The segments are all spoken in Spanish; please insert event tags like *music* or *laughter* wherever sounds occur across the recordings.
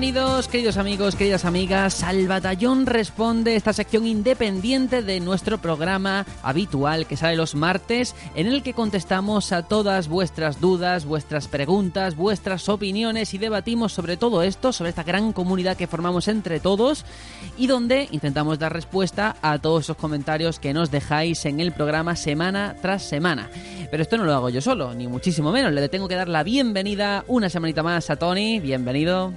Bienvenidos, queridos amigos, queridas amigas, al Batallón Responde, esta sección independiente de nuestro programa habitual que sale los martes, en el que contestamos a todas vuestras dudas, vuestras preguntas, vuestras opiniones y debatimos sobre todo esto, sobre esta gran comunidad que formamos entre todos y donde intentamos dar respuesta a todos esos comentarios que nos dejáis en el programa semana tras semana. Pero esto no lo hago yo solo, ni muchísimo menos. Le tengo que dar la bienvenida una semanita más a Tony. Bienvenido.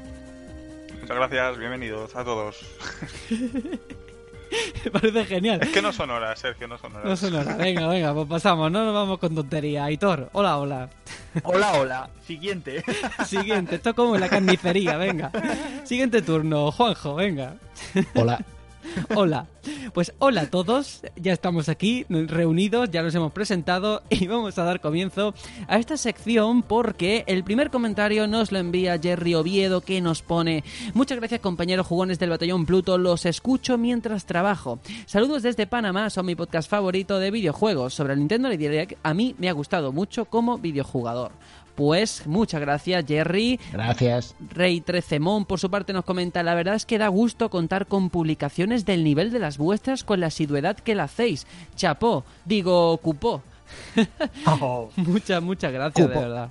Muchas gracias, bienvenidos a todos. *laughs* Me parece genial. Es que no son horas, Sergio, no son horas. No son horas. Venga, venga, pues pasamos, no nos vamos con tontería. Aitor, hola, hola. Hola, hola. Siguiente. *laughs* Siguiente, esto como en la carnicería, venga. Siguiente turno, Juanjo, venga. Hola. *laughs* Hola. Pues hola a todos, ya estamos aquí reunidos, ya nos hemos presentado y vamos a dar comienzo a esta sección porque el primer comentario nos lo envía Jerry Oviedo que nos pone Muchas gracias compañeros jugones del Batallón Pluto, los escucho mientras trabajo. Saludos desde Panamá, son mi podcast favorito de videojuegos. Sobre el Nintendo a mí me ha gustado mucho como videojugador. Pues muchas gracias, Jerry. Gracias. Rey Trecemón, por su parte, nos comenta: La verdad es que da gusto contar con publicaciones del nivel de las vuestras con la asiduidad que la hacéis. Chapó, digo, cupó. Oh. *laughs* muchas, muchas gracias, Cupo. de verdad.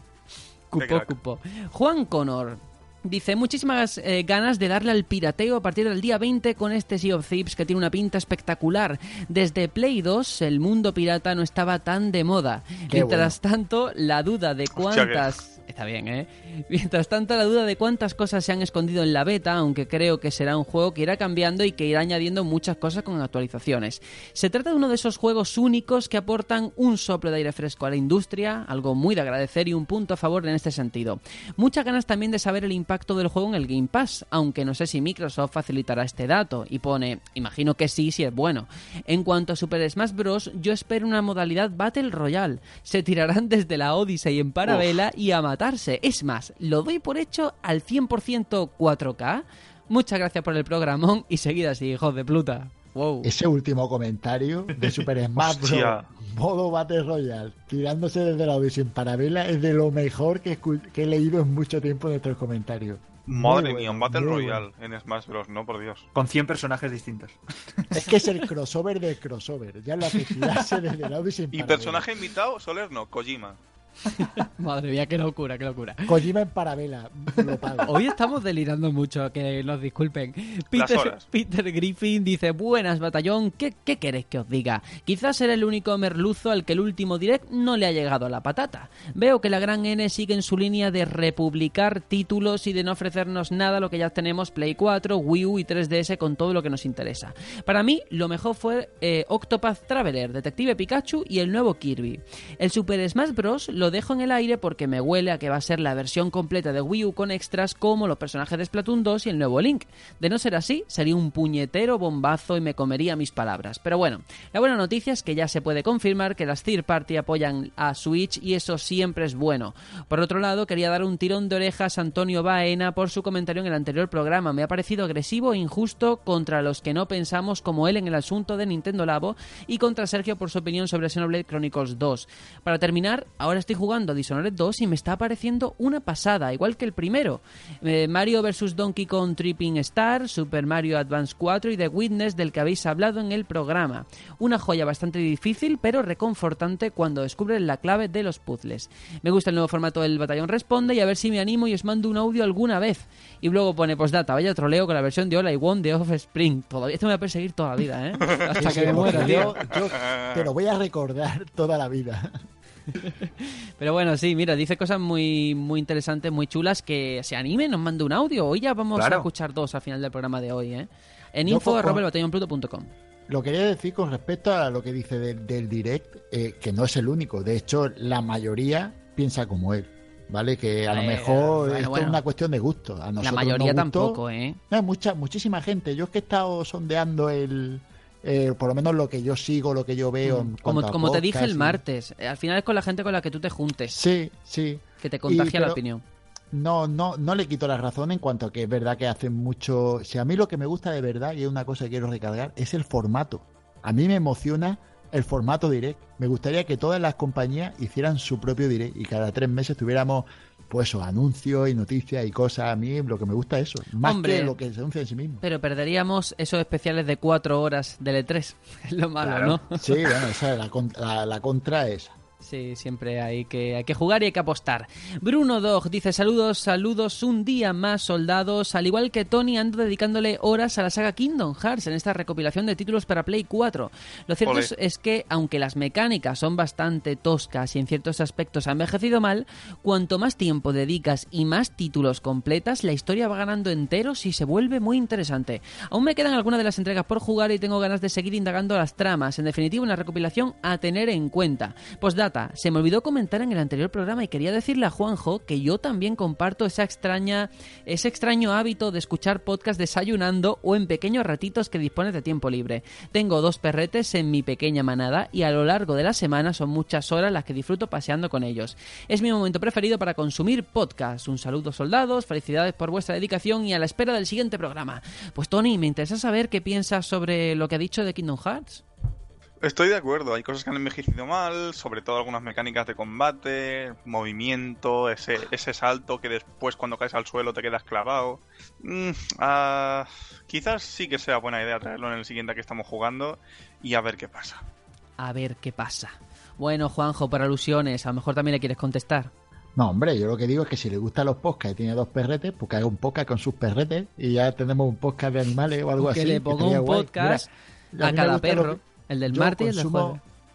Cupó, cupó. Juan Connor. Dice, muchísimas eh, ganas de darle al pirateo a partir del día 20 con este Sea of Thieves que tiene una pinta espectacular. Desde Play 2 el mundo pirata no estaba tan de moda. Qué Mientras tanto, la duda de cuántas... Está bien, ¿eh? *laughs* Mientras tanto, la duda de cuántas cosas se han escondido en la beta, aunque creo que será un juego que irá cambiando y que irá añadiendo muchas cosas con actualizaciones. Se trata de uno de esos juegos únicos que aportan un soplo de aire fresco a la industria, algo muy de agradecer y un punto a favor en este sentido. Muchas ganas también de saber el impacto del juego en el Game Pass, aunque no sé si Microsoft facilitará este dato, y pone, imagino que sí, si es bueno. En cuanto a Super Smash Bros., yo espero una modalidad Battle Royale. Se tirarán desde la Odyssey en parabela y a matarse. Es más, lo doy por hecho al 100% 4K. Muchas gracias por el programón y seguid así, hijos de pluta. Wow. Ese último comentario de Super *laughs* Smash Bros. Modo Battle Royale, tirándose desde la audición para parabela, es de lo mejor que, he leído en mucho tiempo en nuestros comentarios. Madre mía, un Battle Royale en Smash Bros. No, por Dios. Con 100 personajes distintos. *laughs* Es que es el crossover del crossover. Ya lo hace tirarse desde la audición Y para personaje invitado, Soler no, Kojima. *laughs* Madre mía, qué locura, qué locura. Kojima en parabela, lo pago. Hoy estamos delirando mucho, que nos disculpen. Las Peter, horas. Peter Griffin dice, buenas batallón, ¿qué, ¿qué queréis que os diga? Quizás ser el único merluzo al que el último direct no le ha llegado a la patata. Veo que la gran N sigue en su línea de republicar títulos y de no ofrecernos nada lo que ya tenemos Play 4, Wii U y 3DS con todo lo que nos interesa. Para mí, lo mejor fue eh, Octopath Traveler, Detective Pikachu y el nuevo Kirby. El Super Smash Bros. lo dejo en el aire porque me huele a que va a ser la versión completa de Wii U con extras como los personajes de Splatoon 2 y el nuevo Link. De no ser así, sería un puñetero bombazo y me comería mis palabras. Pero bueno, la buena noticia es que ya se puede confirmar que las third party apoyan a Switch y eso siempre es bueno. Por otro lado, quería dar un tirón de orejas a Antonio Baena por su comentario en el anterior programa. Me ha parecido agresivo e injusto contra los que no pensamos como él en el asunto de Nintendo Labo y contra Sergio por su opinión sobre Xenoblade Chronicles 2. Para terminar, ahora estoy jugando a Dishonored 2 y me está pareciendo una pasada, igual que el primero. Eh, Mario vs Donkey Kong Tripping Star, Super Mario Advance 4 y The Witness del que habéis hablado en el programa. Una joya bastante difícil, pero reconfortante cuando descubres la clave de los puzzles. Me gusta el nuevo formato del Batallón Responde y a ver si me animo y os mando un audio alguna vez. Y luego pone postdata, vaya troleo con la versión de Hola y One de Offspring. Todavía esto me va a perseguir toda la vida, ¿eh? *laughs* Hasta que me muera, yo, yo te lo voy a recordar toda la vida. *laughs* Pero bueno, sí, mira, dice cosas muy, muy interesantes, muy chulas, que se anime, nos mande un audio. Hoy ya vamos Claro. a escuchar dos al final del programa de hoy, ¿eh? En Yo info elbatallonpluto.com. Lo quería decir con respecto a lo que dice del, del direct, eh, que no es el único. De hecho, la mayoría piensa como él. ¿Vale? Que a lo mejor bueno, esto bueno. es una cuestión de gusto. A La nosotros mayoría nos gustó. tampoco, ¿eh? No, mucha, muchísima gente. Yo es que he estado sondeando el. Eh, por lo menos lo que yo sigo, lo que yo veo. Mm. Como, como te dije el martes, eh, al final es con la gente con la que tú te juntes, Sí, sí. que te contagia la opinión. No, no, no le quito la razón en cuanto a que es verdad que hacen mucho. Si a mí lo que me gusta de verdad, y es una cosa que quiero recargar, es el formato. A mí me emociona el formato direct. Me gustaría que todas las compañías hicieran su propio direct y cada tres meses tuviéramos pues anuncios y noticias y cosas. A mí lo que me gusta es eso, más Hombre. que lo que se anuncia en sí mismo. Pero perderíamos esos especiales de cuatro horas del E3. *laughs* Es lo malo, Claro. ¿no? Sí, *laughs* bueno, esa es la, la, la contra es esa. Sí, siempre hay que, hay que jugar y hay que apostar. Bruno Dog dice saludos, saludos, un día más soldados. Al igual que Tony, ando dedicándole horas a la saga Kingdom Hearts en esta recopilación de títulos para Play 4. Lo cierto es, es que, aunque las mecánicas son bastante toscas y en ciertos aspectos han envejecido mal, cuanto más tiempo dedicas y más títulos completas, la historia va ganando enteros y se vuelve muy interesante. Aún me quedan algunas de las entregas por jugar y tengo ganas de seguir indagando las tramas. En definitiva, una recopilación a tener en cuenta. Se me olvidó comentar en el anterior programa y quería decirle a Juanjo que yo también comparto esa extraña, ese extraño hábito de escuchar podcast desayunando o en pequeños ratitos que dispones de tiempo libre. Tengo dos perretes en mi pequeña manada y a lo largo de la semana son muchas horas las que disfruto paseando con ellos. Es mi momento preferido para consumir podcast. Un saludo soldados, felicidades por vuestra dedicación y a la espera del siguiente programa. Pues Tony, me interesa saber qué piensas sobre lo que ha dicho de Kingdom Hearts. Estoy de acuerdo, hay cosas que han envejecido mal, sobre todo algunas mecánicas de combate, movimiento, ese, ese salto que después cuando caes al suelo te quedas clavado. Mm, ah, quizás sí que sea buena idea traerlo en el siguiente que estamos jugando y a ver qué pasa. A ver qué pasa. Bueno, Juanjo, por alusiones, a lo mejor también le quieres contestar. No, hombre, yo lo que digo es que si le gustan los podcasts y tiene dos perretes, pues que haga un podcast con sus perretes y ya tenemos un podcast de animales o algo que así. le ponga un guay. podcast Mira, a cada los- perro, el del yo martes y el.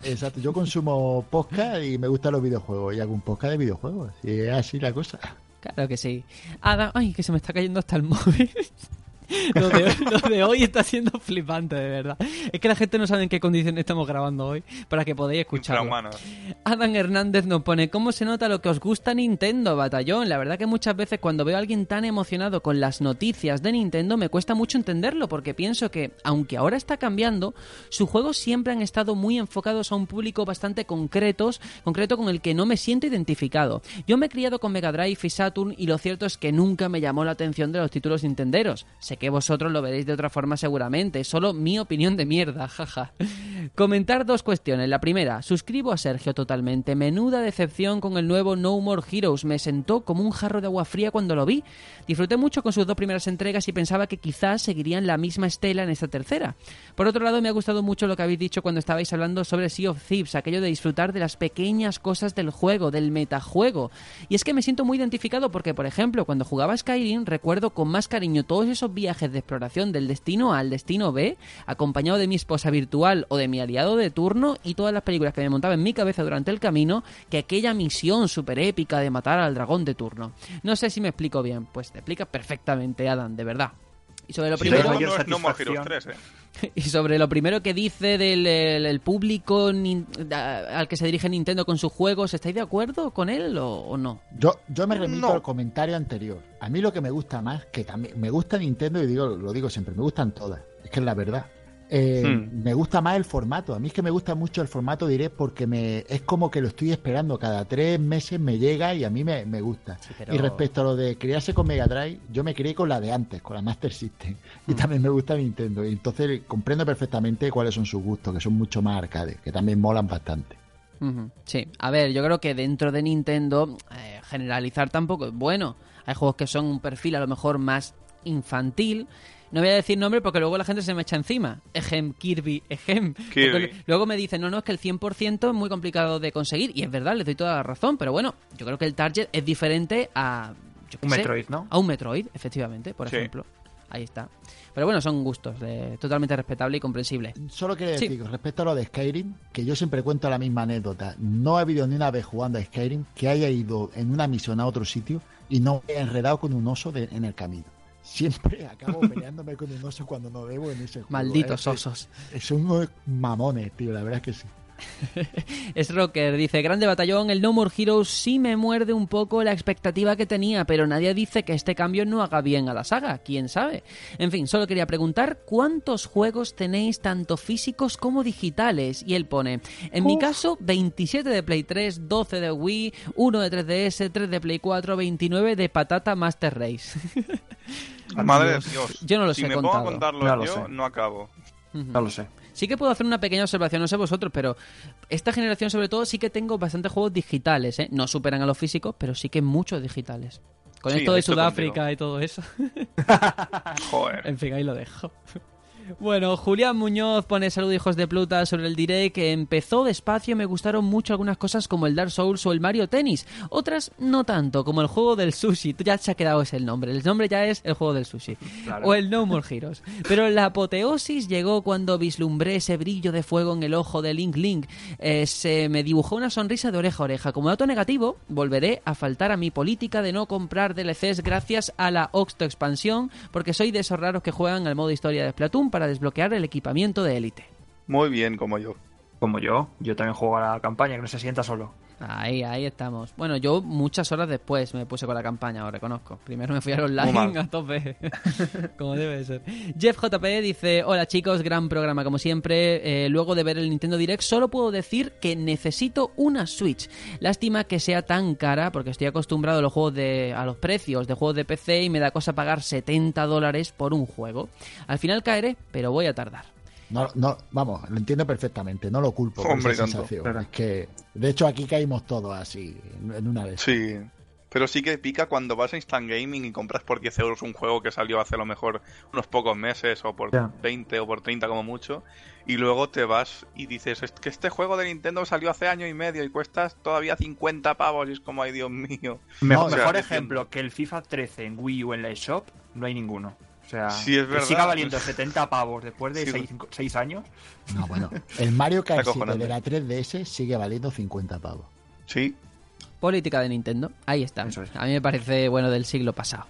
Exacto, yo consumo podcast y me gustan los videojuegos y hago un podcast de videojuegos. Y es así la cosa. Claro que sí. Adam, ay, que se me está cayendo hasta el móvil. *laughs* *laughs* Lo de, hoy, lo de hoy está siendo flipante, de verdad. Es que la gente no sabe en qué condiciones estamos grabando hoy para que podáis escucharlo. Adam Hernández nos pone ¿Cómo se nota lo que os gusta Nintendo, batallón? La verdad que muchas veces cuando veo a alguien tan emocionado con las noticias de Nintendo me cuesta mucho entenderlo porque pienso que, aunque ahora está cambiando, sus juegos siempre han estado muy enfocados a un público bastante concretos, concreto con el que no me siento identificado. Yo me he criado con Mega Drive y Saturn y lo cierto es que nunca me llamó la atención de los títulos nintenderos. Que vosotros lo veréis de otra forma seguramente, solo mi opinión de mierda, *laughs* jaja. Comentar dos cuestiones. La primera, suscribo a Sergio totalmente. Menuda decepción con el nuevo No More Heroes. Me sentó como un jarro de agua fría cuando lo vi. Disfruté mucho con sus dos primeras entregas y pensaba que quizás seguirían la misma estela en esta tercera. Por otro lado, me ha gustado mucho lo que habéis dicho cuando estabais hablando sobre Sea of Thieves, aquello de disfrutar de las pequeñas cosas del juego, del metajuego. Y es que me siento muy identificado porque, por ejemplo, cuando jugaba Skyrim, recuerdo con más cariño todos esos de exploración del destino A al destino B, acompañado de mi esposa virtual o de mi aliado de turno y todas las películas que me montaba en mi cabeza durante el camino, que aquella misión super épica de matar al dragón de turno. No sé si me explico bien, pues te explicas perfectamente, Adam, de verdad. Y sobre lo Sí, primero, no, no No More satisfacción. Heroes 3, ¿eh? *laughs* y sobre lo primero que dice del el- el público nin- a- al que se dirige Nintendo con sus juegos, ¿estáis de acuerdo con él o, o no? Yo, yo me remito No. al comentario anterior. A mí lo que me gusta más, que también me gusta Nintendo y digo, lo digo siempre, me gustan todas. Es que es la verdad. Eh, Hmm. Me gusta más el formato. A mí es que me gusta mucho el formato direct porque me es como que lo estoy esperando. Cada tres meses me llega y a mí me, me gusta. Sí, pero- Y respecto a lo de criarse con Mega Drive, yo me crié con la de antes, con la Master System. *laughs* Y Hmm. también me gusta Nintendo. Y entonces comprendo perfectamente cuáles son sus gustos, que son mucho más arcades, que también molan bastante. Sí, a ver, yo creo que dentro de Nintendo eh, generalizar tampoco es bueno. Hay juegos que son un perfil a lo mejor más infantil. No voy a decir nombre porque luego la gente se me echa encima. Ejem, Kirby, ejem. Kirby. Luego me dicen, no, no, es que el 100% es muy complicado de conseguir. Y es verdad, les doy toda la razón. Pero bueno, yo creo que el target es diferente a... yo Un sé, Metroid, ¿no? A un Metroid, efectivamente, por Sí. ejemplo. Ahí está. Pero bueno, son gustos, eh, totalmente respetable y comprensible. Solo quería Sí. decir, con respecto a lo de Skyrim, que yo siempre cuento la misma anécdota. No ha habido ni una vez jugando a Skyrim que haya ido en una misión a otro sitio y no haya enredado con un oso de- en el camino. Siempre acabo peleándome con un oso cuando no debo en ese juego. Malditos Es- osos. es- Son unos mamones, tío, la verdad es que sí. *laughs* Es Rocker, dice, grande batallón, el No More Heroes sí me muerde un poco la expectativa que tenía, pero nadie dice que este cambio no haga bien a la saga, quién sabe. En fin, solo quería preguntar cuántos juegos tenéis tanto físicos como digitales. Y él pone, en mi caso, 27 de Play 3, 12 de Wii, 1 de 3DS, 3 de Play 4, 29 de Patata Master Race. *laughs* Madre de Dios. Yo no los si he me pongo contado. a contarlos No lo yo, sé. no acabo. No lo sé. Sí que puedo hacer una pequeña observación, no sé vosotros, pero esta generación sobre todo sí que tengo bastantes juegos digitales, ¿eh? No superan a los físicos, pero sí que muchos digitales. Con Sí, esto de Sudáfrica contigo. y todo eso. *laughs* *laughs* Joder. En fin, ahí lo dejo. Bueno, Julián Muñoz pone salud hijos de Pluta sobre el direct que empezó despacio me gustaron mucho algunas cosas como el Dark Souls o el Mario Tennis, otras no tanto, como el juego del sushi, Tú ya se ha quedado ese el nombre, el nombre ya es el juego del sushi, Claro. o el No More Heroes. Pero la apoteosis llegó cuando vislumbré ese brillo de fuego en el ojo de Link Link, Eh, se me dibujó una sonrisa de oreja a oreja. Como dato negativo, volveré a faltar a mi política de no comprar DLCs gracias a la Oxto expansión, porque soy de esos raros que juegan al modo historia de Splatoon para desbloquear el equipamiento de élite. Muy bien, como yo. Como yo. Yo también juego a la campaña, que no se sienta solo. Ahí, ahí estamos. Bueno, yo muchas horas después me puse con la campaña, os reconozco. Primero me fui al online a tope, *laughs* como debe ser. Jeff JP dice, hola chicos, gran programa como siempre. Eh, luego de ver el Nintendo Direct solo puedo decir que necesito una Switch. Lástima que sea tan cara porque estoy acostumbrado a los juegos de, a los precios de juegos de PC y me da cosa pagar 70 dólares por un juego. Al final caeré, pero voy a tardar. No, no, vamos, lo entiendo perfectamente, no lo culpo por Hombre, esa tanto. sensación. Claro. Es que, de hecho, aquí caímos todos así, en una vez. Sí. Pero sí que pica cuando vas a Instant Gaming y compras por 10 euros un juego que salió hace a lo mejor unos pocos meses o por Ya. 20 o por 30 como mucho. Y luego te vas y dices, es que este juego de Nintendo salió hace año y medio y cuestas todavía 50 pavos y es como, ay Dios mío. Mejor, o sea, mejor ejemplo que el FIFA 13 en Wii U en la eShop, no hay ninguno. O sea, Sí, es que verdad. siga valiendo 70 pavos después de Sí. 6 años. No, bueno, el Mario Kart 7 acojonante. de la 3DS sigue valiendo 50 pavos. Sí, Política de Nintendo. Ahí está. Eso es. A mí me parece bueno del siglo pasado.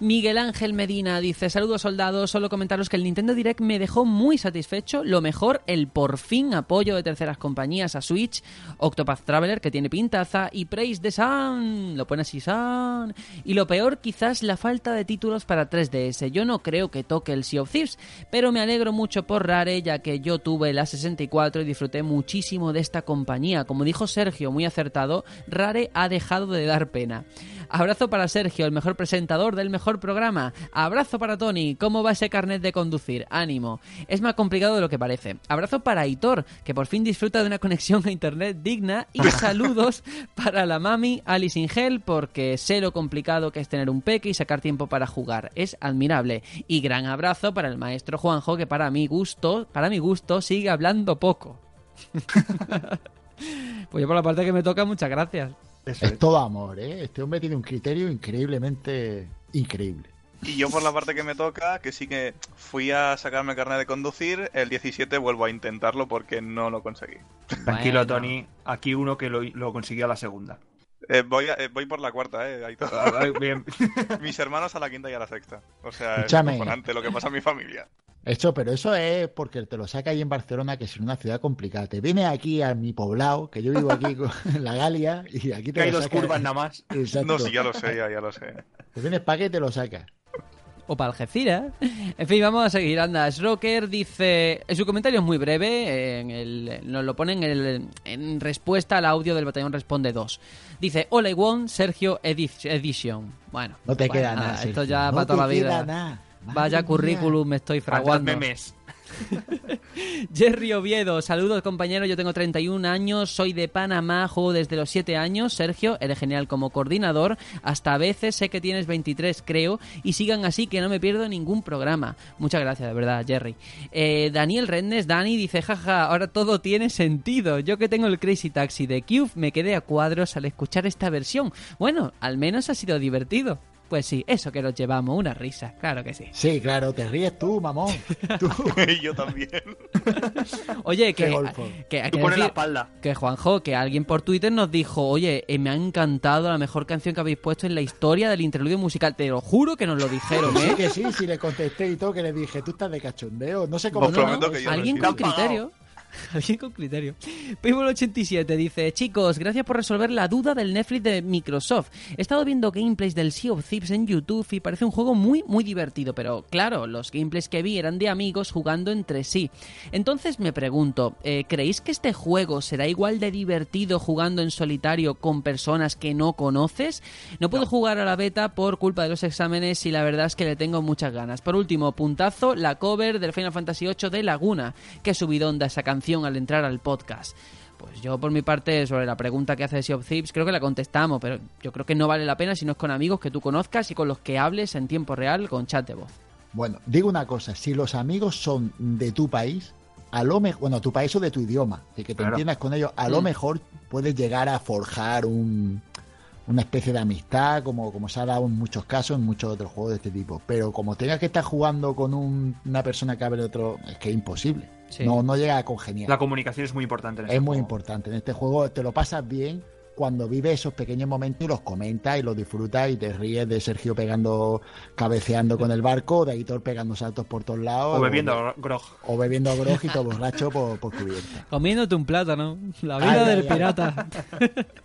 Miguel Ángel Medina dice, saludos soldados, solo comentaros que el Nintendo Direct me dejó muy satisfecho, lo mejor, el por fin apoyo de terceras compañías a Switch, Octopath Traveler, que tiene pintaza, y Praise the Sun, lo pone así Sun, y lo peor quizás la falta de títulos para 3DS, yo no creo que toque el Sea of Thieves, pero me alegro mucho por Rare, ya que yo tuve la 64 y disfruté muchísimo de esta compañía, como dijo Sergio, muy acertado, Rare ha dejado de dar pena. Abrazo para Sergio, el mejor presentador del mejor programa. Abrazo para Tony, ¿cómo va ese carnet de conducir? Ánimo. Es más complicado de lo que parece. Abrazo para Aitor, que por fin disfruta de una conexión a internet digna. Y *laughs* saludos para la mami Alice Ingel, porque sé lo complicado que es tener un peque y sacar tiempo para jugar. Es admirable. Y gran abrazo para el maestro Juanjo, que para mi gusto, para mi gusto, sigue hablando poco. *laughs* pues yo por la parte que me toca, muchas gracias. Eso Es es. todo amor, ¿eh? Este hombre tiene un criterio increíblemente increíble. Y yo por la parte que me toca, que sí que fui a sacarme el carnet de conducir, el 17 vuelvo a intentarlo porque no lo conseguí. Tranquilo, Bueno. Tony. Aquí uno que lo, lo consiguió a la segunda. Eh, voy, a- eh, voy por la cuarta, eh. ahí todo. Ah, Bien. *laughs* Mis hermanos a la quinta y a la sexta. O sea, Escúchame. es acojonante lo que pasa en mi familia. Eso, pero eso es porque te lo saca ahí en Barcelona, que es una ciudad complicada. Te viene aquí a mi poblado, que yo vivo aquí en *laughs* la Galia, y aquí Que te hay lo dos saca- curvas nada más. Exacto. No, sí, ya lo sé, ya, ya lo sé. Te vienes para que te lo saca. o para Algeciras. *laughs* En fin, vamos a seguir. Anda, Sroker dice. En su comentario es muy breve. En el, nos lo pone en, el, en respuesta al audio del Batallón Responde 2. Dice: Hola, Iwon, Sergio Edi- Edition. Bueno, No te bueno, queda nada. Esto ya no para toda la te queda vida. nada. Madre Vaya mía. currículum me estoy fraguando. memes. *laughs* Jerry Oviedo, saludos compañeros, yo tengo 31 años, soy de Panamá, juego desde los 7 años. Sergio, eres genial como coordinador, hasta a veces sé que tienes 23 creo, y sigan así que no me pierdo ningún programa. Muchas gracias, de verdad, Jerry. Eh, Daniel Rednes, Dani, dice, jaja, ahora todo tiene sentido. Yo que tengo el Crazy Taxi de Cube, me quedé a cuadros al escuchar esta versión. Bueno, al menos ha sido divertido. Pues sí, eso que nos llevamos, una risa, claro que sí. Sí, claro, te ríes tú, mamón. Tú. *laughs* y yo también. *laughs* Oye, que, que Tú que pones la espalda. Que Juanjo, que alguien por Twitter nos dijo, oye, eh, me ha encantado la mejor canción que habéis puesto en la historia del interludio musical. Te lo juro que nos lo dijeron, Sí ¿eh? que sí, sí le contesté y todo, que le dije, tú estás de cachondeo. No sé cómo no, no, que es- yo no Alguien sí. con criterio. *laughs* Alguien con criterio. Payball87 dice, chicos, gracias por resolver la duda del Netflix de Microsoft. He estado viendo gameplays del Sea of Thieves en YouTube y parece un juego muy, muy divertido, pero claro, los gameplays que vi eran de amigos jugando entre sí. Entonces me pregunto, eh, ¿creéis que este juego será igual de divertido jugando en solitario con personas que no conoces? No puedo jugar a la beta por culpa de los exámenes y la verdad es que le tengo muchas ganas. Por último, puntazo, la cover del Final Fantasy VIII de Laguna. Qué subidón da esa canción al entrar al podcast. Pues yo por mi parte, sobre la pregunta que hace de Sea of Thieves, creo que la contestamos, pero yo creo que no vale la pena si no es con amigos que tú conozcas y con los que hables en tiempo real con chat de voz. Bueno, digo una cosa, si los amigos son de tu país, a lo mejor, bueno, tu país o de tu idioma, de que te Claro. entiendas con ellos, a lo Mm. mejor puedes llegar a forjar un, una especie de amistad, como, como se ha dado en muchos casos, en muchos otros juegos de este tipo. Pero como tengas que estar jugando con un- una persona que hable otro, es que es imposible. Sí. No, no llega a congeniar. La comunicación es muy importante en este Es muy juego. importante. En este juego te lo pasas bien cuando vives esos pequeños momentos y los comentas y los disfrutas y te ríes de Sergio pegando, cabeceando con el barco, de Aitor pegando saltos por todos lados. O bebiendo grog. O bebiendo grog y todo borracho por, por cubierta. Comiéndote un plátano. La vida ay, del ay. pirata. *laughs*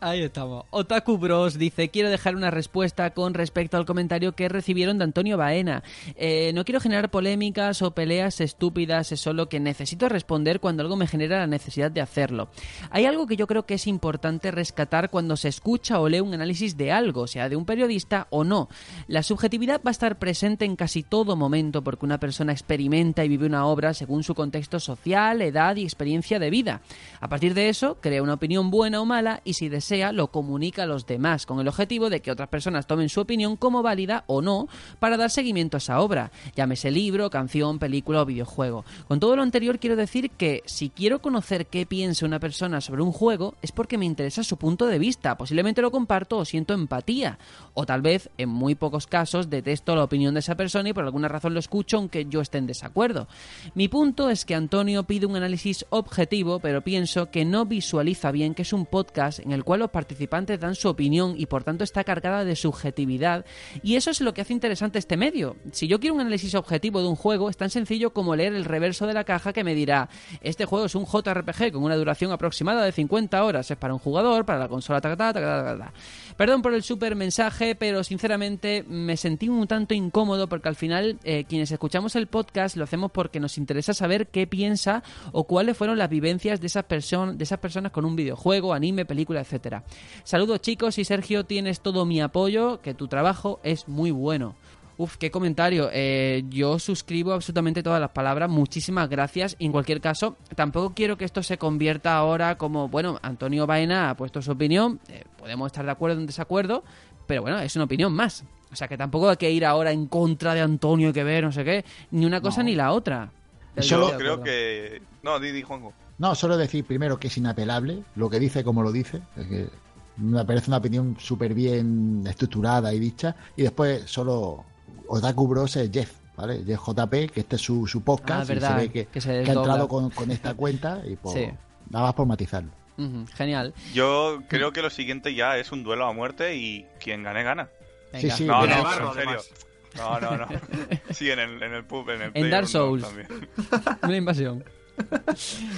Ahí estamos. Otaku Bros dice, quiero dejar una respuesta con respecto al comentario que recibieron de Antonio Baena. Eh, no quiero generar polémicas o peleas estúpidas, es solo que necesito responder cuando algo me genera la necesidad de hacerlo. Hay algo que yo creo que es importante rescatar cuando se escucha o lee un análisis de algo, sea de un periodista o no. La subjetividad va a estar presente en casi todo momento porque una persona experimenta y vive una obra según su contexto social, edad y experiencia de vida. A partir de eso, crea una opinión buena o mala y si desea lo comunica a los demás con el objetivo de que otras personas tomen su opinión como válida o no para dar seguimiento a esa obra, llámese libro, canción, película o videojuego. Con todo lo anterior quiero decir que si quiero conocer qué piensa una persona sobre un juego es porque me interesa su punto de vista, posiblemente lo comparto o siento empatía, o tal vez en muy pocos casos detesto la opinión de esa persona y por alguna razón lo escucho aunque yo esté en desacuerdo. Mi punto es que Antonio pide un análisis objetivo, pero pienso que no visualiza bien que es un podcast en el cual los participantes dan su opinión y por tanto está cargada de subjetividad y eso es lo que hace interesante este medio. Si yo quiero un análisis objetivo de un juego es tan sencillo como leer el reverso de la caja que me dirá este juego es un JRPG con una duración aproximada de 50 horas, es para un jugador, para la consola, ta, ta, ta. Perdón por el super mensaje, pero sinceramente me sentí un tanto incómodo porque al final eh, quienes escuchamos el podcast lo hacemos porque nos interesa saber qué piensa o cuáles fueron las vivencias de esas, de esas personas con un videojuego, anime, película, etcétera. Saludos chicos y Sergio, tienes todo mi apoyo, que tu trabajo es muy bueno. Uf, qué comentario. Eh, yo suscribo absolutamente todas las palabras. Muchísimas gracias. En cualquier caso, tampoco quiero que esto se convierta ahora como, bueno, Antonio Baena ha puesto su opinión. eh, podemos estar de acuerdo o en desacuerdo, pero bueno, es una opinión más. O sea que tampoco hay que ir ahora en contra de Antonio y que ver, no sé qué. Ni una cosa No. ni la otra. Yo creo acuerdo. que. No, Didi, Juanjo. No, solo decir primero que es inapelable, lo que dice como lo dice, es que me parece una opinión súper bien estructurada y dicha, y después solo Otaku Bros es Jeff, ¿vale? Jeff JP, que este es su, su podcast, Ah, y se verdad, ve que, que se que ha entrado con, con esta *laughs* cuenta, y por, Sí. nada más por matizarlo. Genial. Yo creo que lo siguiente ya es un duelo a muerte y quien gane, gana. Sí, Venga. sí, No, En no, barro, en serio. además. No, no, no. *laughs* Sí, en el, en el pub, en el En Dark Souls. también. *laughs* Una invasión.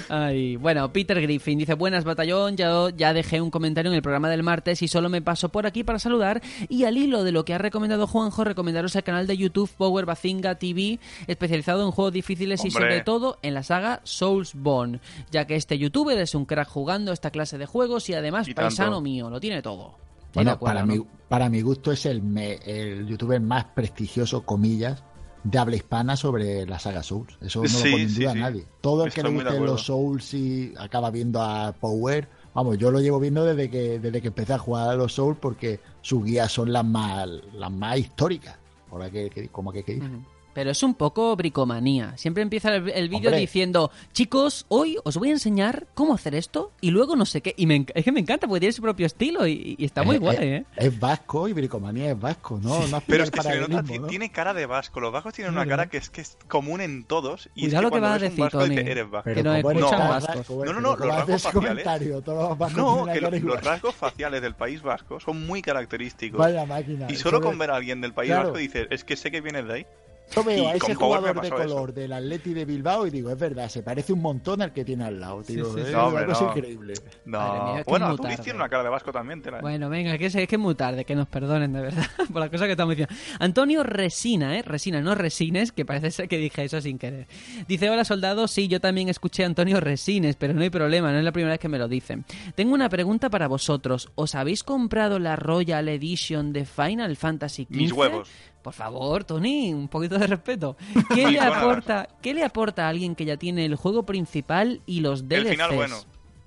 Ay, bueno, Peter Griffin dice, buenas batallón, ya, ya dejé un comentario en el programa del martes y solo me paso por aquí para saludar y al hilo de lo que ha recomendado Juanjo, recomendaros el canal de YouTube Power Bazinga TV, especializado en juegos difíciles y sobre todo en la saga Soulsborne, ya que este youtuber es un crack jugando esta clase de juegos y además Y paisano mío, lo tiene todo. Bueno, acuerdo, para, ¿no? mi, para mi gusto es el, me- el youtuber más prestigioso, comillas, de habla hispana sobre la saga Souls. Eso no Sí, lo pone en duda sí. nadie. Todo el que le guste los Souls y acaba viendo a Power, vamos, yo lo llevo viendo desde que desde que empecé a jugar a los Souls porque sus guías son las más las más históricas. Ahora que, que- como que, que dice. Ujú. Pero es un poco bricomanía. Siempre empieza el, el vídeo diciendo, chicos, hoy os voy a enseñar cómo hacer esto y luego no sé qué. Y me es que me encanta porque tiene su propio estilo y, y está muy Eh, guay, eh, ¿eh? Es vasco y bricomanía es vasco, ¿no? no Pero es que se le nota, ¿no? tiene cara de vasco. Los vascos tienen Es una cara que es que es común en todos. Y Cuidado es lo que que cuando vas a decir, vasco Tony. eres vasco. que nos ¿cómo eres escuchan tan vascos. vasco? No, no, no, ¿cómo los rasgos faciales. comentario? Todos los vascos No, que los, rasgos faciales del País Vasco son muy característicos. Vaya máquina. Y solo con ver a alguien del País Claro. Vasco dices, es que sé que vienes de ahí. Yo veo a ese jugador de eso. color del Atleti de Bilbao y digo, es verdad, se parece un montón al que tiene al lado, tío. sí, es. No, hombre, no. increíble. No. Madre mía, es que bueno, es tú tarde. una cara de vasco también, tela, ¿eh? Bueno, venga, que es, es que es muy tarde, que nos perdonen de verdad *laughs* por la cosa que estamos diciendo. Antonio Resina, ¿eh? Resina, no Resines, que parece ser que dije eso sin querer. Dice, hola soldado, sí, yo también escuché a Antonio Resines, pero no hay problema, no es la primera vez que me lo dicen. Tengo una pregunta para vosotros. ¿Os habéis comprado la Royal Edition de Final Fantasy XV? Mis huevos. Por favor, Tony, un poquito de respeto. *laughs* ¿Qué le aporta, ¿qué le aporta a alguien que ya tiene el juego principal y los DLCs? El final bueno.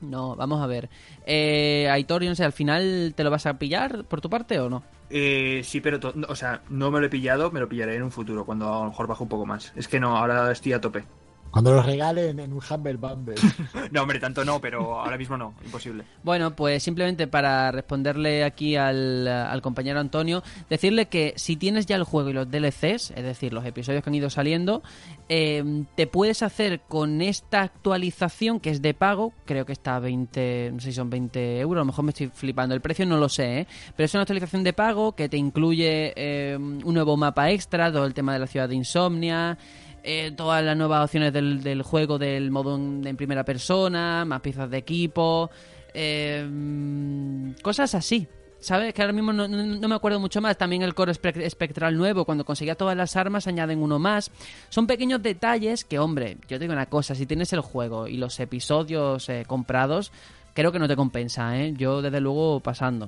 No, vamos a ver. Eh, Aitor, yo no sé, ¿al final te lo vas a pillar por tu parte o no? Eh, sí, pero, o sea, no me lo he pillado, me lo pillaré en un futuro, cuando a lo mejor baje un poco más. Es que no, ahora estoy a tope. Cuando los regalen en un Humble Bumble. *laughs* No, hombre, tanto no, pero ahora mismo no, imposible. Bueno, pues simplemente para responderle aquí al, al compañero Antonio, decirle que si tienes ya el juego y los DLCs, es decir, los episodios que han ido saliendo, eh, te puedes hacer con esta actualización que es de pago, creo que está a 20, no sé si son 20 euros, a lo mejor me estoy flipando, el precio no lo sé, ¿eh? pero es una actualización de pago que te incluye eh, un nuevo mapa extra, todo el tema de la ciudad de Insomnia, eh, todas las nuevas opciones del, del juego del modo en, primera persona, más piezas de equipo, eh, mm, cosas así. ¿Sabes? Que ahora mismo no, no- me acuerdo mucho más. También el espe- espectral nuevo, cuando conseguía todas las armas, añaden uno más. Son pequeños detalles que, hombre, yo te digo una cosa: si tienes el juego y los episodios eh, comprados, creo que no te compensa, ¿eh? Yo, desde luego, pasando.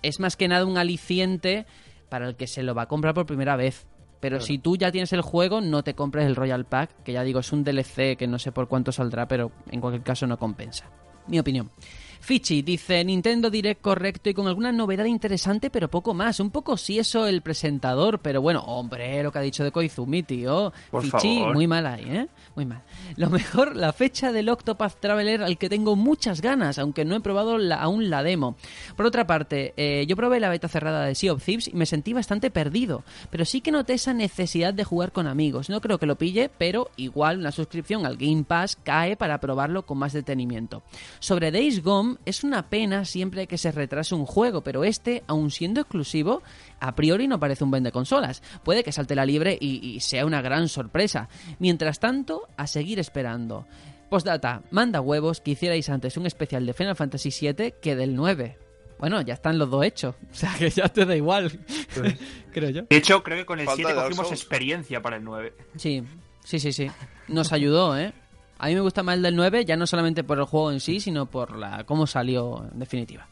Es más que nada un aliciente para el que se lo va a comprar por primera vez. Pero si tú ya tienes el juego, no te compres el Royal Pack, que ya digo, es un DLC que no sé por cuánto saldrá, pero en cualquier caso no compensa. Mi opinión. Fichi dice Nintendo Direct correcto y con alguna novedad interesante, pero poco más. Un poco sí eso el presentador, pero bueno, hombre, lo que ha dicho de Koizumi, tío. Por Fichi, favor. muy mal ahí, ¿eh? Muy mal. Lo mejor, la fecha del Octopath Traveler al que tengo muchas ganas, aunque no he probado la- aún la demo. Por otra parte, eh, yo probé la beta cerrada de Sea of Thieves y me sentí bastante perdido, pero sí que noté esa necesidad de jugar con amigos. No creo que lo pille, pero igual una suscripción al Game Pass cae para probarlo con más detenimiento. Sobre Days Gone, es una pena siempre que se retrase un juego, pero este, aun siendo exclusivo, a priori no parece un vende consolas. Puede que salte la libre y, y sea una gran sorpresa. Mientras tanto, a seguir esperando. Postdata, manda huevos que hicierais antes un especial de Final Fantasy VII que del 9. Bueno, ya están los dos hechos. *laughs* O sea que ya te da igual. *laughs* Creo yo. De hecho, creo que con el Falta 7 de Dark cogimos experiencia para el 9. Sí, sí, sí, sí. Nos ayudó, ¿eh? A mí me gusta más el del 9, ya no solamente por el juego en sí, sino por la cómo salió en definitiva.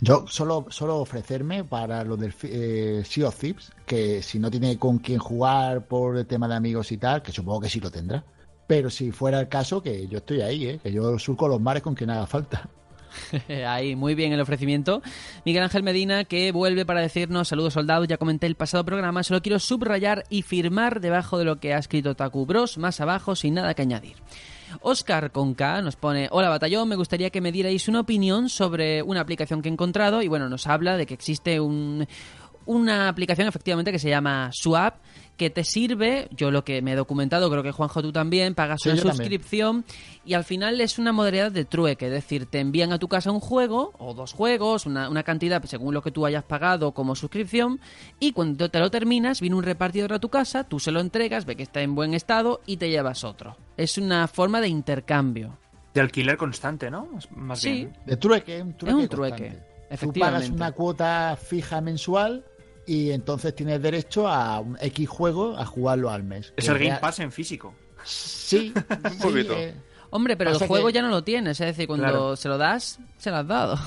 Yo solo, solo ofrecerme para lo del eh, Sea of Thieves, que si no tiene con quién jugar por el tema de amigos y tal, que supongo que sí lo tendrá. Pero si fuera el caso, que yo estoy ahí, ¿eh? que yo surco los mares con quien haga falta. *laughs* Ahí, muy bien el ofrecimiento. Miguel Ángel Medina, que vuelve para decirnos, saludos soldados, ya comenté el pasado programa, solo quiero subrayar y firmar debajo de lo que ha escrito Taku Bros, más abajo, sin nada que añadir. Oscar con K nos pone, hola batallón, me gustaría que me dierais una opinión sobre una aplicación que he encontrado y bueno, nos habla de que existe un, una aplicación efectivamente que se llama Swap que te sirve, yo lo que me he documentado, creo que Juanjo tú también, pagas Sí, una también. suscripción y al final es una modalidad de trueque, es decir, te envían a tu casa un juego o dos juegos, una, una cantidad según lo que tú hayas pagado como suscripción y cuando te lo terminas viene un repartidor a tu casa, tú se lo entregas, ve que está en buen estado y te llevas otro. Es una forma de intercambio. De alquiler constante, ¿no? Más- Sí. bien. De trueque, un trueque. Es un trueque, constante. Tú efectivamente. pagas una cuota fija mensual y entonces tienes derecho a un X juego a jugarlo al mes. Es Que el Game rea- Pass en físico. Sí, *laughs* un poquito. Hombre, pero el juego que- ya no lo tienes, es decir, cuando Claro. se lo das, se lo has dado.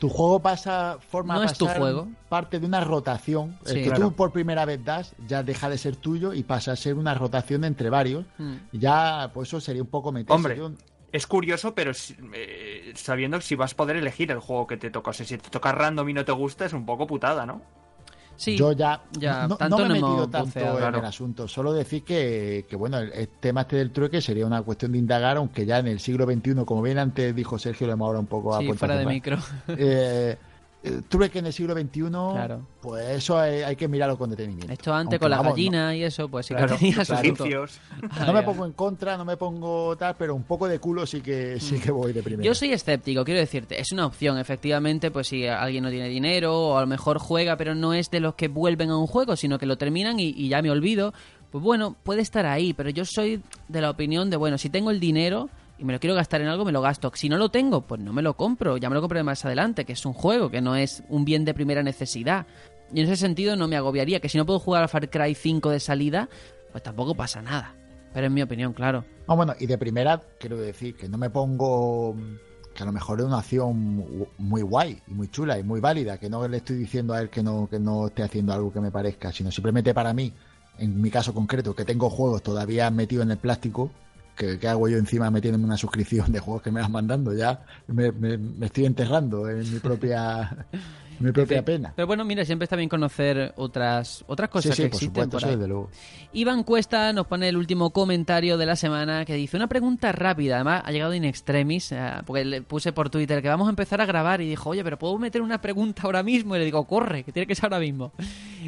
Tu juego pasa, forma No es tu juego. parte de una rotación. Sí. el que Claro. tú por primera vez das ya deja de ser tuyo y pasa a ser una rotación entre varios. Mm. Y ya, pues eso sería un poco meterse. Hombre. Es curioso, pero si- eh, sabiendo si vas a poder elegir el juego que te toca. O sea, si te toca random y no te gusta, es un poco putada, ¿no? Sí, Yo ya, ya, no, me he metido tanto buceado. en Claro. el asunto. Solo decir que, que, bueno, el, tema este del trueque sería una cuestión de indagar, aunque ya en el siglo XXI, como bien antes dijo Sergio, lo hemos ahora un poco a sí, puerta fuera de cerrada. micro. *laughs* Eh, trueque en el siglo XXI, Claro. pues eso hay, hay que mirarlo con detenimiento. Esto antes Aunque, con la vamos, gallina y eso, pues sí Claro, que tenía. No, Ah, no me pongo en contra, no me pongo tal, pero un poco de culo sí que sí que voy de primera. Mm. Yo soy escéptico, quiero decirte, es una opción, efectivamente, pues si alguien no tiene dinero o a lo mejor juega, pero no es de los que vuelven a un juego, sino que lo terminan y, y ya me olvido. pues bueno, puede estar ahí, pero yo soy de la opinión de, bueno, si tengo el dinero y me lo quiero gastar en algo, me lo gasto. Si no lo tengo, pues no me lo compro, ya me lo compraré más adelante, que es un juego, que no es un bien de primera necesidad. Y en ese sentido no me agobiaría, que si no puedo jugar a Far Cry 5 de salida, pues tampoco pasa nada. Pero en mi opinión, claro. Ah, bueno, y de primera quiero decir que no me pongo que a lo mejor es una acción muy guay y muy chula y muy válida, que no le estoy diciendo a él que no, que no esté haciendo algo que me parezca, sino simplemente para mí, en mi caso concreto, que tengo juegos todavía metidos en el plástico, que, que hago yo encima metiéndome una suscripción de juegos que me vas mandando, ya me, me, me estoy enterrando en mi propia *laughs* mi propia pena. Pero bueno, mira, siempre está bien conocer otras, otras cosas Sí, sí, que por existen supuesto, por luego. Iván Cuesta nos pone el último comentario de la semana que dice una pregunta rápida, además ha llegado in extremis, eh, porque le puse por Twitter que vamos a empezar a grabar y dijo, oye, pero ¿puedo meter una pregunta ahora mismo? Y le digo, corre, que tiene que ser ahora mismo.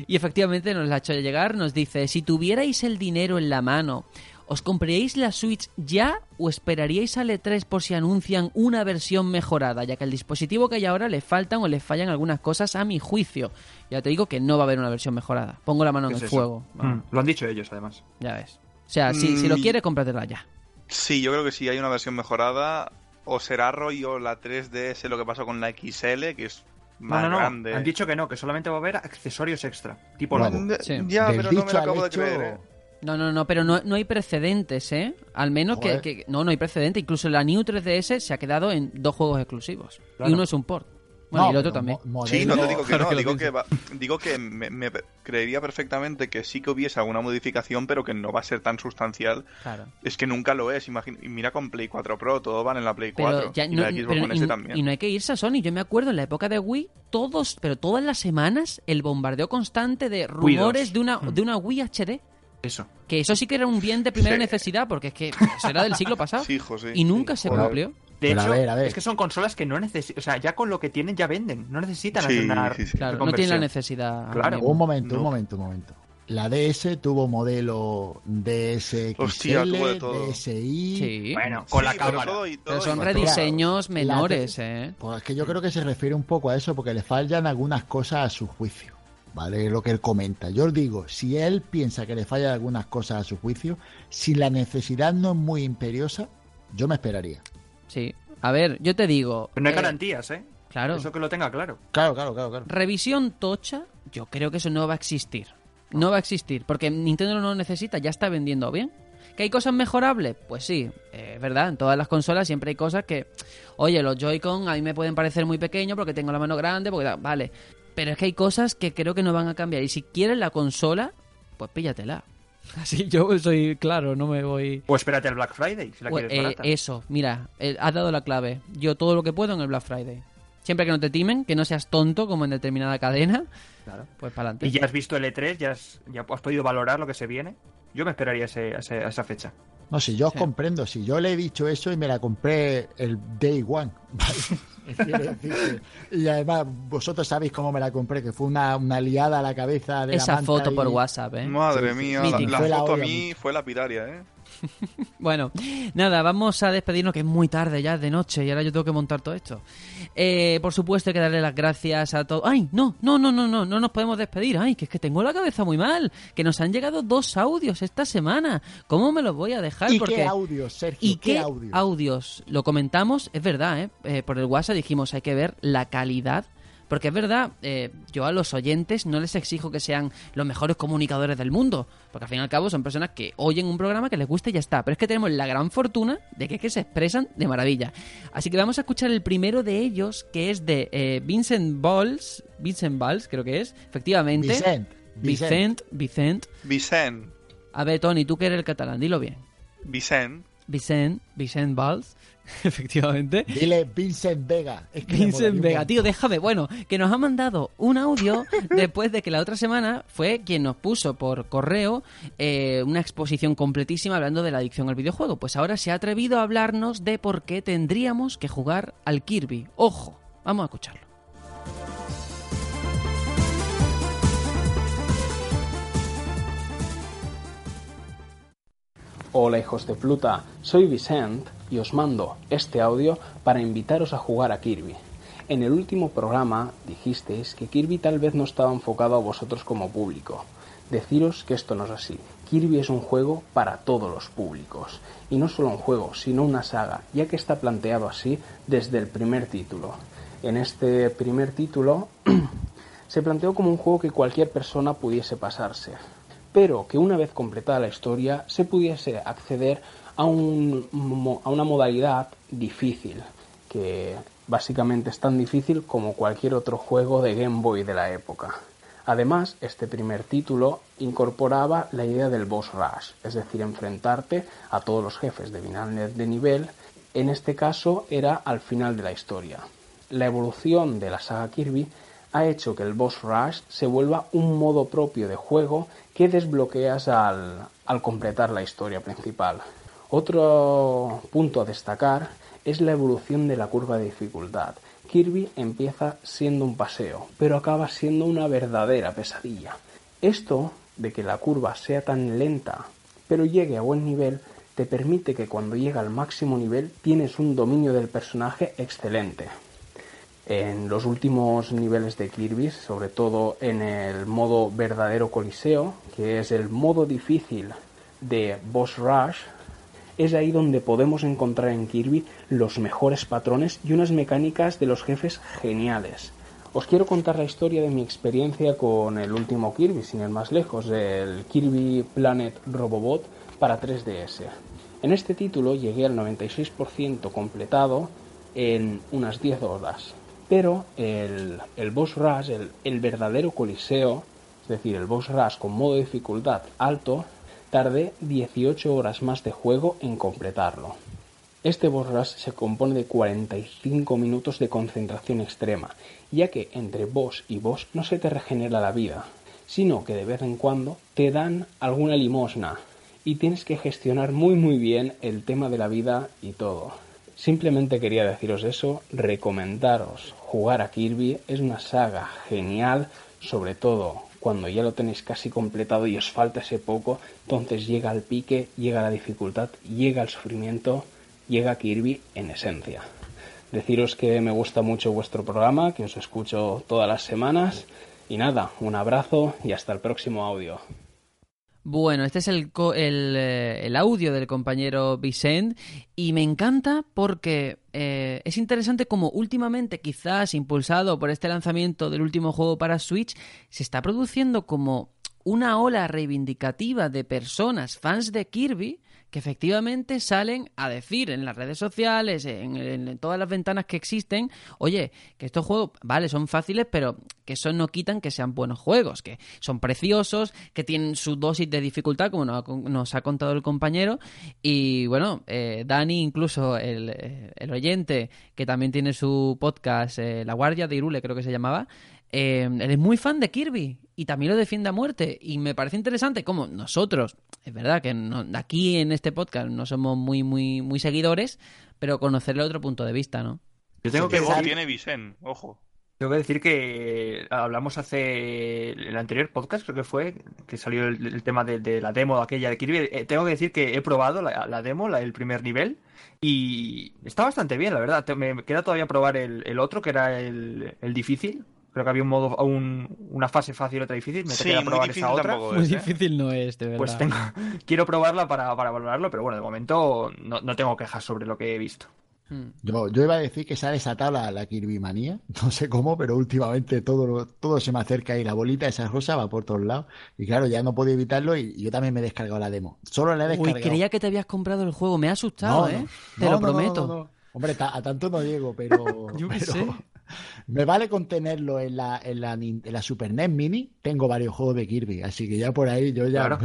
Y efectivamente nos la ha hecho llegar, nos dice, si tuvierais el dinero en la mano, ¿os compraríais la Switch ya o esperaríais al E3 por si anuncian una versión mejorada, ya que al dispositivo que hay ahora le faltan o le fallan algunas cosas a mi juicio? Ya te digo que no va a haber una versión mejorada. Pongo la mano en ¿Qué el es fuego. Mm, Lo han dicho ellos, además. Ya ves. O sea, si, si lo Mm. quieres, cómpratela ya. Sí, yo creo que sí hay una versión mejorada. O será rollo la 3DS lo que pasó con la XL, que es más no, no. grande. Han dicho que no, que solamente va a haber accesorios extra. Tipo Bueno. Mm, Sí. Ya, Del pero no me dicho lo acabo de creer. ¿eh? No, no, no, pero no, no hay precedentes, ¿eh? Al menos que, No, no hay precedentes. Incluso la New 3DS se ha quedado en dos juegos exclusivos. Claro. Y uno es un port. Bueno, No, y el otro también. Sí, no te digo que no, digo que, va- digo que me, me creería perfectamente que sí que hubiese alguna modificación, pero que no va a ser tan sustancial. Claro. Es que nunca lo es, imagina, y mira con Play 4 Pro, todo van en la Play Pero 4 ya y no, la Xbox pero One y- S también. y no hay que irse a Sony. Yo me acuerdo en la época de Wii, todos, pero todas las semanas, el bombardeo constante de rumores de una, de una Wii HD. Eso. Que eso sí que era un bien de primera Sí. necesidad, porque es que eso era del siglo *laughs* pasado. Sí, y nunca se cumplió. De a hecho, ver, a ver. es que son consolas que no necesitan. O sea, ya con lo que tienen ya venden. No necesitan Sí, una sí, sí. Claro, no reconversión. tiene la necesidad. Claro. Un momento, un momento, un momento. La DS tuvo modelo DSXL, Hostia, tuvo de todo. DSi. Sí. Bueno, con Sí, la pero cámara. todo y- todo Pero son y- rediseños menores, ¿eh? Pues es que yo creo que se refiere un poco a eso porque le fallan algunas cosas a su juicio. ¿Vale? Lo que él comenta. Yo os digo, si él piensa que le fallan algunas cosas a su juicio, si la necesidad no es muy imperiosa, yo me esperaría. Sí. A ver, yo te digo. Pero no hay eh, garantías, ¿eh? Claro. Eso que lo tenga claro. Claro, claro, claro, claro. Revisión tocha, yo creo que eso no va a existir. No va a existir, porque Nintendo no lo necesita, ya está vendiendo bien. ¿Que hay cosas mejorables? Pues sí, eh, es verdad, en todas las consolas siempre hay cosas que, oye, los Joy-Con a mí me pueden parecer muy pequeños porque tengo la mano grande, porque vale. Pero es que hay cosas que creo que no van a cambiar. Y si quieres la consola, pues píllatela. *laughs* Así yo soy claro, no me voy... O espérate al Black Friday, si la Pues, quieres eh, barata. eso, mira, eh, has dado la clave. Yo todo lo que puedo en el Black Friday. Siempre que no te timen, que no seas tonto como en determinada cadena, Claro. pues para adelante. Y ya has visto el E3, ya has, ya has podido valorar lo que se viene. Yo me esperaría ese- a esa fecha. No, si yo os Sí. comprendo, si yo le he dicho eso y me la compré el day one. *laughs* ¿vale? Quiero decir que- y además vosotros sabéis cómo me la compré, que fue una, una liada a la cabeza de la Esa foto y- por WhatsApp, ¿eh? Madre mía, sí. la, foto a mí fue lapidaria, ¿eh? *laughs* Bueno, nada, vamos a despedirnos que es muy tarde ya, es de noche, y ahora yo tengo que montar todo esto. Eh, por supuesto hay que darle las gracias a todos. ¡Ay, no, no, no, no, no, no nos podemos despedir! ¡Ay, que es que tengo la cabeza muy mal! Que nos han llegado dos audios esta semana. ¿Cómo me los voy a dejar? ¿Y Porque... qué audios, Sergio? ¿Y qué, audios? audios? Lo comentamos, es verdad, ¿eh? Eh, Por el WhatsApp dijimos hay que ver la calidad. Porque es verdad, eh, yo a los oyentes no les exijo que sean los mejores comunicadores del mundo. Porque al fin y al cabo son personas que oyen un programa que les guste y ya está. Pero es que tenemos la gran fortuna de que, es que se expresan de maravilla. Así que vamos a escuchar el primero de ellos, que es de eh, Vincent Balls. Vincent Balls, creo que es. Efectivamente. Vicent, Vicent. Vicent. Vicent. Vicent, A ver, Tony, tú que eres el catalán, dilo bien. Vicent, Vicent, Vicent Valls, *laughs* efectivamente. Dile Vincent Vega. Es que me Vincent Vega, tío, déjame. Bueno, que nos ha mandado un audio *laughs* después de que la otra semana fue quien nos puso por correo eh, una exposición completísima hablando de la adicción al videojuego. Pues ahora se ha atrevido a hablarnos de por qué tendríamos que jugar al Kirby. Ojo, vamos a escucharlo. Hola hijos de Pluta, soy Vicent y os mando este audio para invitaros a jugar a Kirby. En el último programa dijisteis que Kirby tal vez no estaba enfocado a vosotros como público. Deciros que esto no es así. Kirby es un juego para todos los públicos. Y no solo un juego, sino una saga, ya que está planteado así desde el primer título. En este primer título *clears throat* se planteó como un juego que cualquier persona pudiese pasarse, pero que una vez completada la historia se pudiese acceder a, un, a una modalidad difícil, que básicamente es tan difícil como cualquier otro juego de Game Boy de la época. Además, este primer título incorporaba la idea del boss rush, es decir, enfrentarte a todos los jefes de final de nivel, en este caso era al final de la historia. La evolución de la saga Kirby ha hecho que el boss rush se vuelva un modo propio de juego que desbloqueas al, completar la historia principal. Otro punto a destacar es la evolución de la curva de dificultad, Kirby empieza siendo un paseo, pero acaba siendo una verdadera pesadilla. Esto de que la curva sea tan lenta, pero llegue a buen nivel, te permite que cuando llega al máximo nivel tienes un dominio del personaje excelente. En los últimos niveles de Kirby, sobre todo en el modo verdadero coliseo, que es el modo difícil de Boss Rush, es ahí donde podemos encontrar en Kirby los mejores patrones y unas mecánicas de los jefes geniales. Os quiero contar la historia de mi experiencia con el último Kirby, sin ir más lejos, el Kirby Planet Robobot para 3DS. En este título llegué al 96% completado en unas 10 horas, pero el, el boss rush, el, el verdadero coliseo, es decir, el boss rush con modo de dificultad alto, Tardé 18 horas más de juego en completarlo. Este boss se compone de 45 minutos de concentración extrema, ya que entre boss y boss no se te regenera la vida, sino que de vez en cuando te dan alguna limosna y tienes que gestionar muy muy bien el tema de la vida y todo. Simplemente quería deciros eso, recomendaros jugar a Kirby, es una saga genial, sobre todo cuando ya lo tenéis casi completado y os falta ese poco, entonces llega el pique, llega la dificultad, llega el sufrimiento, llega Kirby en esencia. Deciros que me gusta mucho vuestro programa, que os escucho todas las semanas y nada, un abrazo y hasta el próximo audio. Bueno, este es el, eh, el, audio del compañero Vicent y me encanta porque eh, es interesante como últimamente, quizás impulsado por este lanzamiento del último juego para Switch, se está produciendo como una ola reivindicativa de personas fans de Kirby que efectivamente salen a decir en las redes sociales, en, todas las ventanas que existen, oye, que estos juegos, vale, son fáciles, pero que eso no quitan que sean buenos juegos, que son preciosos, que tienen su dosis de dificultad, como nos ha contado el compañero. Y bueno, eh, Dani, incluso el, el, oyente, que también tiene su podcast, eh, La Guardia de Irule, creo que se llamaba, eh, él es muy fan de Kirby y también lo defiende a muerte. Y me parece interesante como nosotros, es verdad que aquí en este podcast no somos muy, muy, muy seguidores, pero conocerle otro punto de vista, ¿no? Yo tengo que decir... tiene Vicen, ojo. Tengo que decir que hablamos hace el anterior podcast, creo que fue, que salió el, tema de, la demo aquella de Kirby. Eh, tengo que decir que he probado la, demo, el primer nivel, y está bastante bien, la verdad. Me queda todavía probar el, otro, que era el, el difícil, Creo que había un modo, una fase fácil y otra difícil. Me sí, probar esa otra. muy ¿eh? difícil no es, de pues verdad. Pues tengo, *laughs* quiero probarla para, para valorarlo, pero bueno, de momento no, no, tengo quejas sobre lo que he visto. Hmm. Yo, yo iba a decir que se ha desatado la, la Kirby manía, *laughs* no sé cómo, pero últimamente todo, todo se me acerca y la bolita esa rosa va por todos lados. Y claro, ya no puedo evitarlo y yo también me he descargado la demo. Solo la he descargado. Uy, creía que te habías comprado el juego, me ha asustado, ¿eh? te lo prometo. Hombre, a tanto no llego, pero. *laughs* yo pero... Me vale con tenerlo en la, en la, en la Super NES Mini. Tengo varios juegos de Kirby, así que ya por ahí yo ya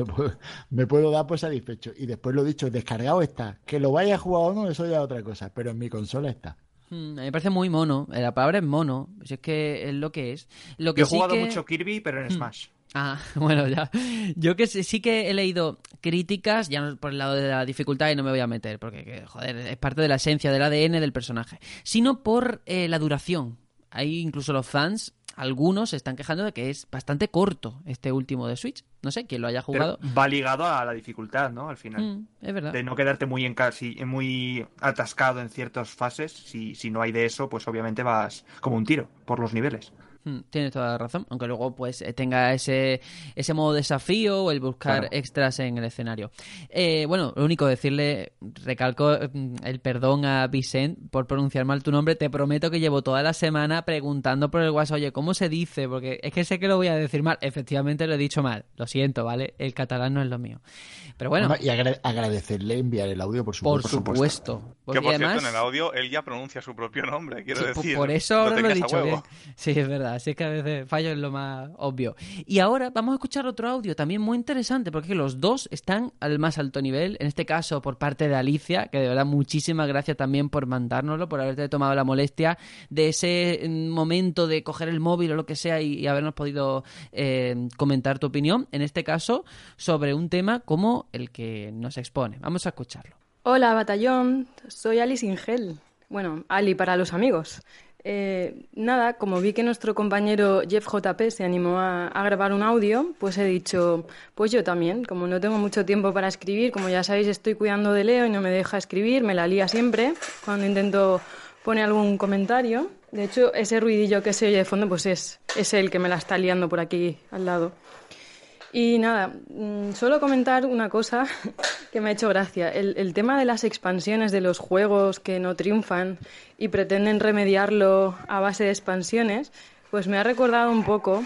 me, puedo, dar por satisfecho. Y después lo dicho, descargado está. Que lo vaya a jugar o no, eso ya es otra cosa, pero en mi consola está. Hmm, a mí me parece muy mono. La palabra es mono. Si es que es lo que es. Lo que Yo he jugado mucho Kirby, pero en hmm. Smash. Ah, *laughs* bueno, ya. Yo que sí que he leído críticas, ya no por el lado de la dificultad y no me voy a meter, porque, joder, es parte de la esencia del ADN del personaje, sino por eh, la duración. Hay incluso los fans, algunos se están quejando de que es bastante corto este último de Switch. No sé quién lo haya jugado. va ligado a la dificultad, ¿no? Al final. Mm, es verdad. De no quedarte muy, en, muy atascado en ciertas fases. Si, si no hay de eso, pues obviamente vas como un tiro por los niveles. Mm, Tienes toda la razón, aunque luego pues eh, tenga ese, ese modo desafío o el buscar Claro. extras en el escenario. Eh, bueno, lo único decirle, recalco mm, el perdón a Vicent por pronunciar mal tu nombre, te prometo que llevo toda la semana preguntando por el WhatsApp, oye, ¿cómo se dice? Porque es que sé que lo voy a decir mal, efectivamente lo he dicho mal, lo siento, ¿vale? El catalán no es lo mío. Pero bueno, Bueno, y agra- agradecerle enviar el audio, por por supuesto. supuesto. Que Porque por además... cierto, en el audio él ya pronuncia su propio nombre, quiero Sí, decir. Por eso ahora lo he dicho bien. Sí, es verdad. Así es que a veces fallo en lo más obvio. Y ahora vamos a escuchar otro audio también muy interesante, porque los dos están al más alto nivel. En este caso, por parte de Alicia, que de verdad muchísimas gracias también por mandárnoslo, por haberte tomado la molestia de ese mm, momento de coger el móvil o lo que sea y, habernos podido eh, comentar tu opinión. En este caso, sobre un tema como el que nos expone. Vamos a escucharlo. Hola, batallón. Soy Alice Ingel. Bueno, Ali para los amigos. Eh, nada, como vi que nuestro compañero Jeff JP se animó a, grabar un audio, pues he dicho, pues yo también. Como no tengo mucho tiempo para escribir, como ya sabéis, estoy cuidando de Leo y no me deja escribir, me la lía siempre cuando intento poner algún comentario. De hecho, ese ruidillo que se oye de fondo, pues es, es él que me la está liando por aquí al lado. Y nada, mm, solo comentar una cosa *laughs* que me ha hecho gracia. El, el tema de las expansiones de los juegos que no triunfan y pretenden remediarlo a base de expansiones, pues me ha recordado un poco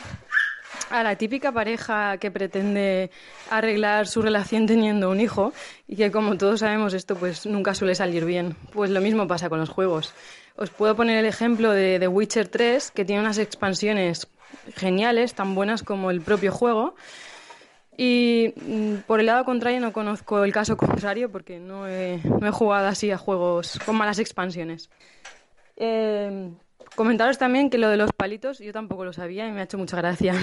a la típica pareja que pretende arreglar su relación teniendo un hijo y que como todos sabemos esto pues nunca suele salir bien. Pues lo mismo pasa con los juegos. Os puedo poner el ejemplo de The Witcher 3 que tiene unas expansiones geniales, tan buenas como el propio juego. Y mm, por el lado contrario no conozco el caso contrario porque no he, jugado así a juegos con malas expansiones. Eh, comentaros también que lo de los palitos yo tampoco lo sabía y me ha hecho mucha gracia.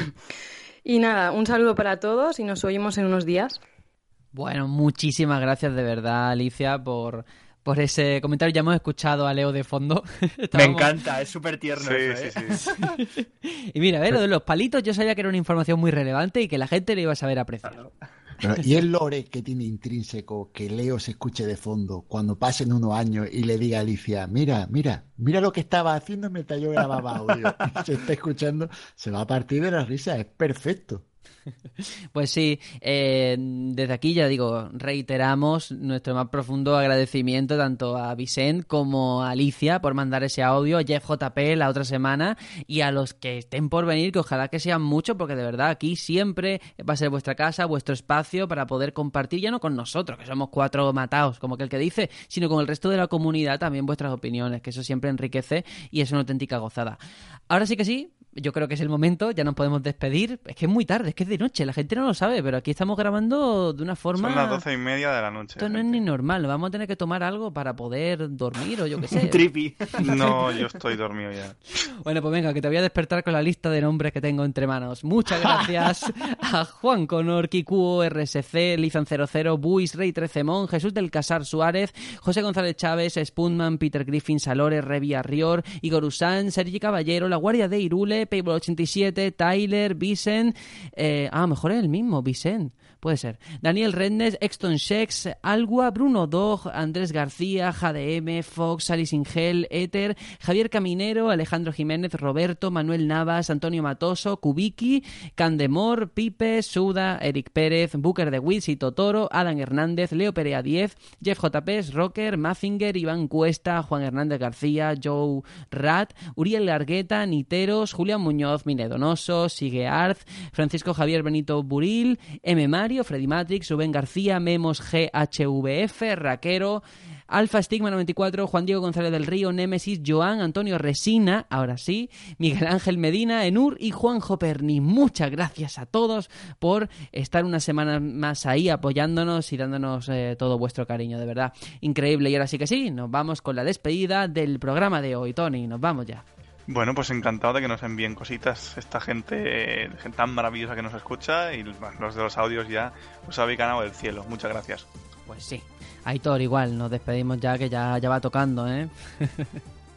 Y nada, un saludo para todos y nos oímos en unos días. Bueno, muchísimas gracias de verdad, Alicia, por, por ese comentario. Ya hemos escuchado a Leo de fondo. *laughs* Me encanta, es súper tierno Sí, eso, sí, ¿eh? sí. *laughs* Y mira, ¿ves? lo de los palitos yo sabía que era una información muy relevante y que la gente le iba a saber apreciar. Pero, y el lore que tiene intrínseco que Leo se escuche de fondo cuando pasen unos años y le diga a Alicia, mira, mira, mira lo que estaba haciendo mientras yo grababa audio. Y *laughs* se está escuchando, se va a partir de la risa, es perfecto. *laughs* Pues sí, eh, desde aquí ya digo, reiteramos nuestro más profundo agradecimiento tanto a Vicent como a Alicia por mandar ese audio, a Jeff JP la otra semana y a los que estén por venir, que ojalá que sean muchos, porque de verdad aquí siempre va a ser vuestra casa, vuestro espacio para poder compartir, ya no con nosotros, que somos cuatro matados, como que el que dice, sino con el resto de la comunidad también vuestras opiniones, que eso siempre enriquece y es una auténtica gozada. Ahora sí que sí, yo creo que es el momento, ya nos podemos despedir. Es que es muy tarde, es que es de noche, la gente no lo sabe, pero aquí estamos grabando de una forma... Son las doce y media de la noche. Esto no es ni normal, vamos a tener que tomar algo para poder dormir o yo qué *laughs* sé. Un trippy. No, yo estoy dormido ya. *laughs* Bueno, pues venga, que te voy a despertar con la lista de nombres que tengo entre manos. Muchas gracias *laughs* a Juan Conor, Kikuo, RSC, Lizan00, Buis, Rey 13 Mon, Jesús del Casar Suárez, José González Chávez, Spunman, Peter Griffin, Salores, Revia Rior, Igor Usán, Sergi Caballero, La Guardia de Irule, Payball 87, Tyler, Vicen, eh, ah, mejor es el mismo, Vicen. Puede ser. Daniel Rednes, Exton Shex, Algua, Bruno Dog, Andrés García, JDM, Fox, Alice Ingel, Ether, Javier Caminero, Alejandro Jiménez, Roberto, Manuel Navas, Antonio Matoso, Kubiki, Candemor, Pipe, Suda, Eric Pérez, Booker de Wiz y Totoro, Adam Hernández, Leo Perea 10, Jeff JP, Rocker, Mazinger, Iván Cuesta, Juan Hernández García, Joe Rat, Uriel Largueta, Niteros, Julián Muñoz, Mine Donoso, Sigue Arz, Francisco Javier Benito Buril, M. Mario, Freddy Matrix, Rubén García, Memos GHVF, Raquero, Alfa Stigma 94, Juan Diego González del Río, Némesis, Joan, Antonio Resina, ahora sí, Miguel Ángel Medina, Enur y Juanjo Perni. Muchas gracias a todos por estar una semana más ahí apoyándonos y dándonos eh, todo vuestro cariño, de verdad. Increíble. Y ahora sí que sí, nos vamos con la despedida del programa de hoy, Tony. Nos vamos ya. Bueno, pues encantado de que nos envíen cositas esta gente, gente tan maravillosa que nos escucha y bueno, los de los audios ya os habéis ganado del cielo. Muchas gracias. Pues sí. Aitor, igual, nos despedimos ya que ya, ya va tocando, ¿eh? *laughs*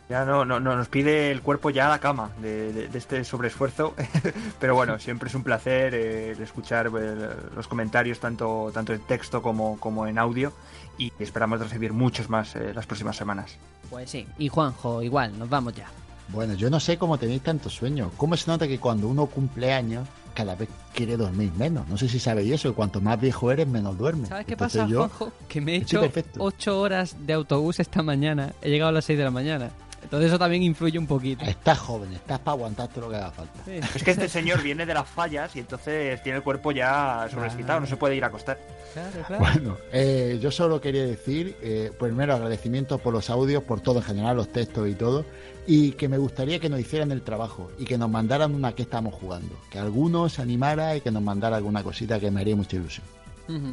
Ya no, no, no, nos pide el cuerpo ya a la cama de, de- de este sobreesfuerzo. *laughs* Pero bueno, siempre es un placer eh, el escuchar eh, los comentarios tanto, tanto en texto como, como en audio. Y esperamos recibir muchos más eh, las próximas semanas. Pues sí. Y Juanjo, igual, nos vamos ya. Bueno, yo no sé cómo tenéis tanto sueño. ¿Cómo se nota que cuando uno cumple años, cada vez quiere dormir menos? No sé si sabéis eso, que cuanto más viejo eres, menos duermes. ¿Sabes qué Entonces pasa, yo- Juanjo? Que me he hecho perfecto. 8 horas de autobús esta mañana. He llegado a las 6 de la mañana. Entonces eso también influye un poquito. Estás joven, estás para aguantar todo lo que haga falta. Sí. Es que este señor viene de las fallas y entonces tiene el cuerpo ya sobreexcitado, no se puede ir a acostar. Claro, claro. Bueno, eh, yo solo quería decir, eh, primero agradecimientos por los audios, por todo en general, los textos y todo, y que me gustaría que nos hicieran el trabajo y que nos mandaran una que estamos jugando, que alguno se animara y que nos mandara alguna cosita que me haría mucha ilusión.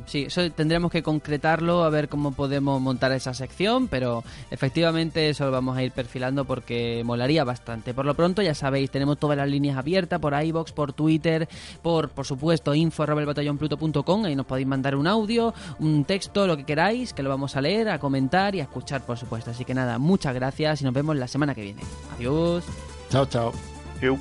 Sí, eso tendremos que concretarlo, a ver cómo podemos montar esa sección, pero efectivamente eso lo vamos a ir perfilando porque molaría bastante. Por lo pronto, ya sabéis, tenemos todas las líneas abiertas por iBox, por Twitter, por por supuesto info arroba el batallonpluto.com, ahí nos podéis mandar un audio, un texto, lo que queráis, que lo vamos a leer, a comentar y a escuchar, por supuesto. Así que nada, muchas gracias y nos vemos la semana que viene. Adiós. Chao, chao. Eu.